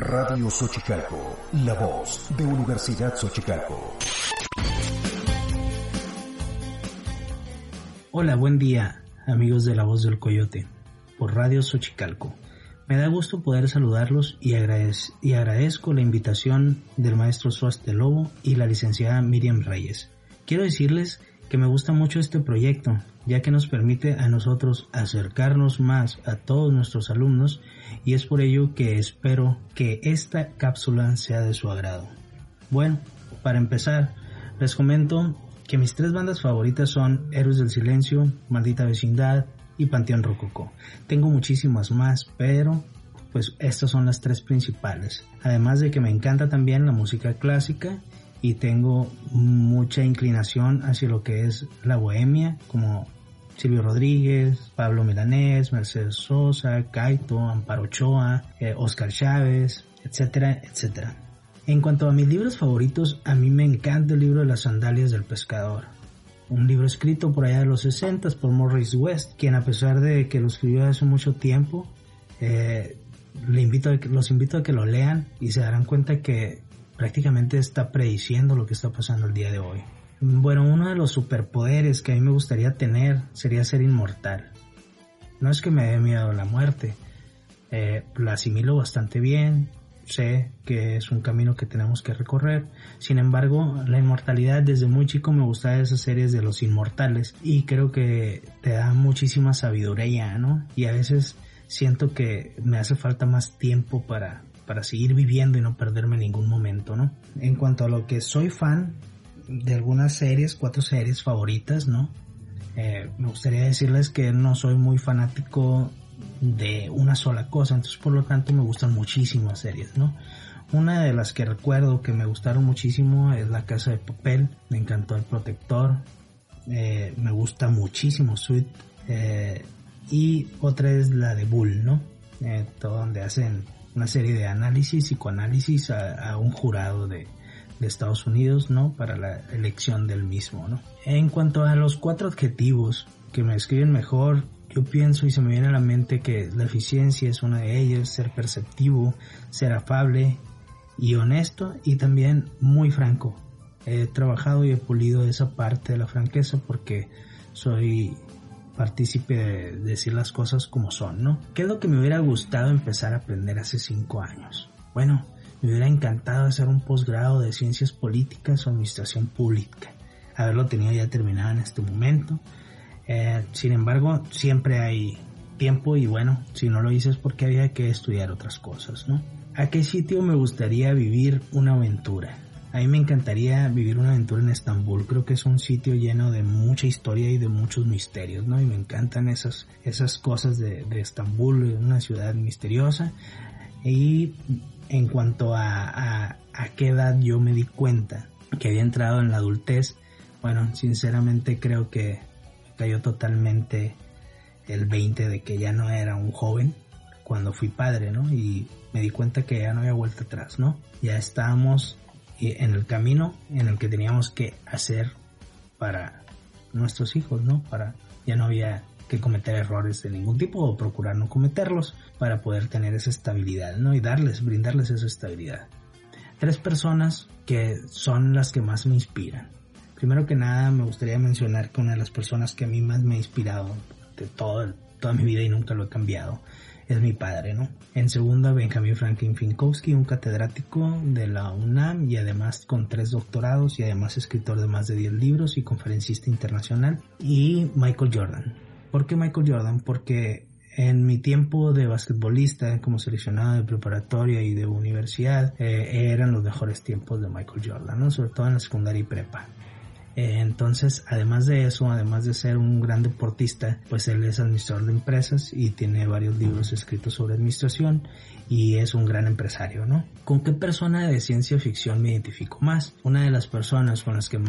Radio Xochicalco, la voz de Universidad Xochicalco. Hola, buen día, amigos de La Voz del Coyote, por Radio Xochicalco. Me da gusto poder saludarlos y, agradez y agradezco la invitación del maestro Suaste Lobo y la licenciada Miriam Reyes. Quiero decirles que me gusta mucho este proyecto, ya que nos permite a nosotros acercarnos más a todos nuestros alumnos y es por ello que espero que esta cápsula sea de su agrado. Bueno, para empezar, les comento que mis tres bandas favoritas son Héroes del Silencio, Maldita Vecindad y Panteón Rococó. Tengo muchísimas más, pero pues estas son las tres principales. Además de que me encanta también la música clásica y tengo mucha inclinación hacia lo que es la bohemia, como Silvio Rodríguez, Pablo Milanés, Mercedes Sosa, Kaito, Amparo Ochoa, eh, Oscar Chávez, etcétera, etcétera. En cuanto a mis libros favoritos, a mí me encanta el libro de las sandalias del pescador. Un libro escrito por allá de los 60 por Morris West, quien a pesar de que lo escribió hace mucho tiempo, eh, invito a, los invito a que lo lean y se darán cuenta que prácticamente está prediciendo lo que está pasando el día de hoy. Bueno, uno de los superpoderes que a mí me gustaría tener sería ser inmortal. No es que me dé miedo la muerte, eh, la asimilo bastante bien, sé que es un camino que tenemos que recorrer. Sin embargo, la inmortalidad desde muy chico me gustaba esas series de los inmortales y creo que te da muchísima sabiduría, ¿no? Y a veces siento que me hace falta más tiempo para, para seguir viviendo y no perderme ningún momento, ¿no? En cuanto a lo que soy fan de algunas series, cuatro series favoritas, ¿no? Eh, me gustaría decirles que no soy muy fanático de una sola cosa, entonces por lo tanto me gustan muchísimas series, ¿no? Una de las que recuerdo que me gustaron muchísimo es La Casa de Papel, me encantó El Protector, eh, me gusta muchísimo Sweet, eh, y otra es la de Bull, ¿no? Eh, todo donde hacen una serie de análisis, psicoanálisis a, a un jurado de, de, Estados Unidos, ¿no? Para la elección del mismo, ¿no? En cuanto a los cuatro adjetivos que me escriben mejor, yo pienso y se me viene a la mente que la eficiencia es una de ellas, ser perceptivo, ser afable y honesto y también muy franco. He trabajado y he pulido esa parte de la franqueza porque soy partícipe de decir las cosas como son, ¿no? ¿Qué es lo que me hubiera gustado empezar a aprender hace cinco años? Bueno, me hubiera encantado hacer un posgrado de ciencias políticas o administración pública. Haberlo tenido ya terminado en este momento. Eh, sin embargo, siempre hay tiempo y bueno, si no lo hice es porque había que estudiar otras cosas, ¿no? ¿A qué sitio me gustaría vivir una aventura? A mí me encantaría vivir una aventura en Estambul. Creo que es un sitio lleno de mucha historia y de muchos misterios, ¿no? Y me encantan esas, esas cosas de, de Estambul, una ciudad misteriosa. Y en cuanto a, a, a qué edad yo me di cuenta que había entrado en la adultez, bueno, sinceramente creo que cayó totalmente el 20 de que ya no era un joven cuando fui padre, ¿no? Y me di cuenta que ya no había vuelta atrás, ¿no? Ya estábamos en el camino en el que teníamos que hacer para nuestros hijos, ¿no? Para ya no había que cometer errores de ningún tipo o procurar no cometerlos para poder tener esa estabilidad, ¿no? Y darles, brindarles esa estabilidad. Tres personas que son las que más me inspiran. Primero que nada, me gustaría mencionar que una de las personas que a mí más me ha inspirado de todo, toda mi vida y nunca lo he cambiado es mi padre, ¿no? En segunda, Benjamin Franklin Finkowski, un catedrático de la UNAM y además con tres doctorados y además escritor de más de 10 libros y conferencista internacional. Y Michael Jordan. ¿Por qué Michael Jordan? Porque en mi tiempo de basquetbolista, como seleccionado de preparatoria y de universidad, eh, eran los mejores tiempos de Michael Jordan, ¿no? Sobre todo en la secundaria y prepa. Eh, entonces, además de eso, además de ser un gran deportista, pues él es administrador de empresas y tiene varios libros escritos sobre administración y es un gran empresario, ¿no? ¿Con qué persona de ciencia ficción me identifico más? Una de las personas con las que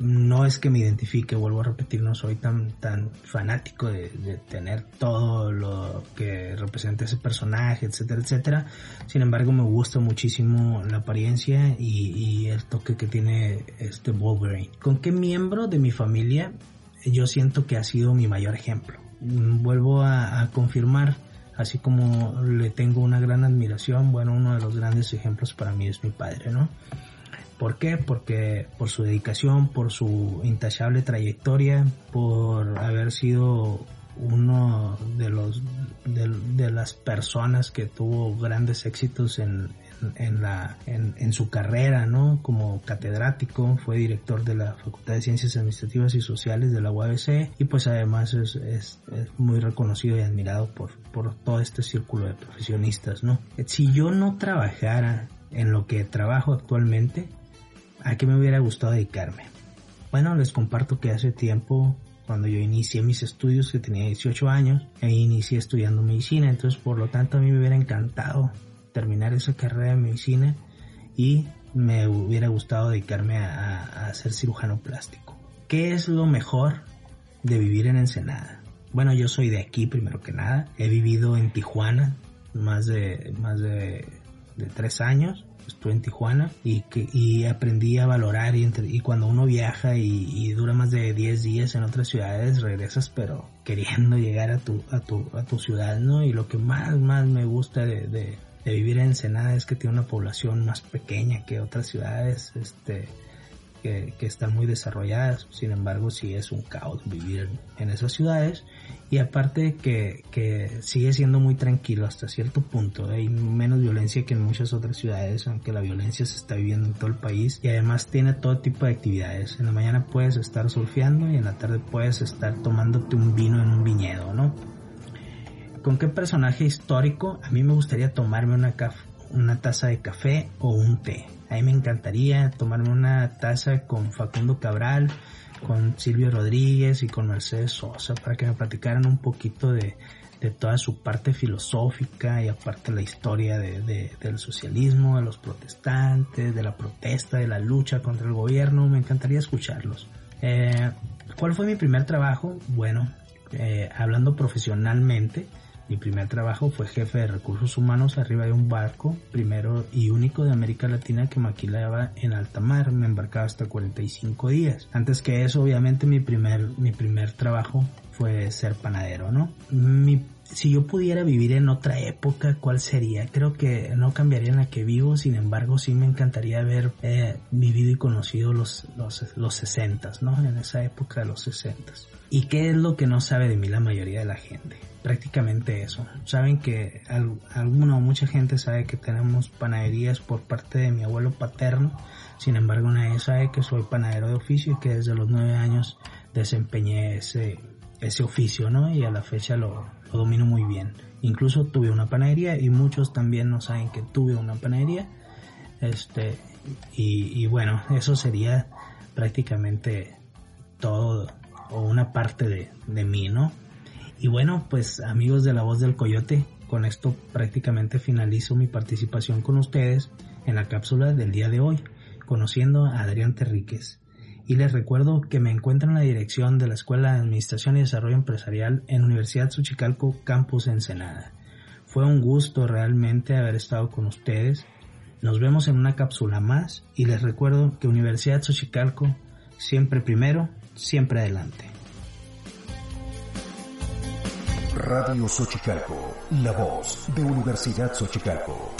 no es que me identifique, vuelvo a repetir, no soy tan, tan fanático de, tener todo lo que representa ese personaje, etcétera, etcétera. Sin embargo, me gusta muchísimo la apariencia y, el toque que tiene este Wolverine. ¿Con qué miembro de mi familia yo siento que ha sido mi mayor ejemplo? Vuelvo a, a confirmar así como le tengo una gran admiración, bueno, uno de los grandes ejemplos para mí es mi padre, ¿no? ¿Por qué? Porque por su dedicación, por su intachable trayectoria, por haber sido uno de los de, las personas que tuvo grandes éxitos en, en, la en, su carrera no como catedrático fue director de la facultad de ciencias administrativas y sociales de la UABC y pues además es, es, es, muy reconocido y admirado por por todo este círculo de profesionistas no si yo no trabajara en lo que trabajo actualmente ¿A qué me hubiera gustado dedicarme? Bueno, les comparto que hace tiempo, cuando yo inicié mis estudios, que tenía 18 años, e inicié estudiando medicina, entonces por lo tanto a mí me hubiera encantado terminar esa carrera de medicina y me hubiera gustado dedicarme a, a ser cirujano plástico. ¿Qué es lo mejor de vivir en Ensenada? Bueno, yo soy de aquí primero que nada. He vivido en Tijuana más de, más de, de tres años estuve en Tijuana y, que, y aprendí a valorar y, y cuando uno viaja y, dura más de 10 días en otras ciudades regresas pero queriendo llegar a tu, a tu, a tu ciudad, ¿no? Y lo que más, más me gusta de, de, de vivir en Ensenada es que tiene una población más pequeña que otras ciudades, este, que, están muy desarrolladas, sin embargo sí es un caos vivir en esas ciudades. Y aparte que, que sigue siendo muy tranquilo hasta cierto punto, hay menos violencia que en muchas otras ciudades, aunque la violencia se está viviendo en todo el país. Y además tiene todo tipo de actividades, en la mañana puedes estar surfeando y en la tarde puedes estar tomándote un vino en un viñedo, ¿no? ¿Con qué personaje histórico? A mí me gustaría tomarme una, una taza de café o un té a me encantaría tomarme una taza con Facundo Cabral, con Silvio Rodríguez y con Mercedes Sosa para que me platicaran un poquito de, toda su parte filosófica y aparte la historia del socialismo, de los protestantes, de la protesta, de la lucha contra el gobierno. Me encantaría escucharlos. Eh, ¿Cuál fue mi primer trabajo? Bueno, eh, hablando profesionalmente, mi primer trabajo fue jefe de recursos humanos arriba de un barco, primero y único de América Latina que maquilaba en alta mar. Me embarcaba hasta 45 días. Antes que eso, obviamente, mi primer, mi primer trabajo fue ser panadero, ¿no? Si yo pudiera vivir en otra época, ¿cuál sería? Creo que no cambiaría en la que vivo, sin embargo, sí me encantaría haber eh, vivido y conocido los, los, los 60, ¿no? En esa época de los 60. ¿Y qué es lo que no sabe de mí la mayoría de la gente? prácticamente eso. Saben que alguna o mucha gente sabe que tenemos panaderías por parte de mi abuelo paterno, sin embargo nadie sabe que soy panadero de oficio y que desde los nueve años desempeñé ese, ese oficio, ¿no? Y a la fecha lo, lo domino muy bien. Incluso tuve una panadería y muchos también no saben que tuve una panadería. Este, y, y bueno, eso sería prácticamente todo o una parte de, de mí, ¿no? Y bueno, pues amigos de la voz del coyote, con esto prácticamente finalizo mi participación con ustedes en la cápsula del día de hoy, conociendo a Adrián Terríquez. Y les recuerdo que me encuentro en la dirección de la Escuela de Administración y Desarrollo Empresarial en Universidad Suchicalco, Campus Ensenada. Fue un gusto realmente haber estado con ustedes. Nos vemos en una cápsula más y les recuerdo que Universidad Xochicalco siempre primero, siempre adelante. Radio Xochicalco, la voz de Universidad Xochicalco.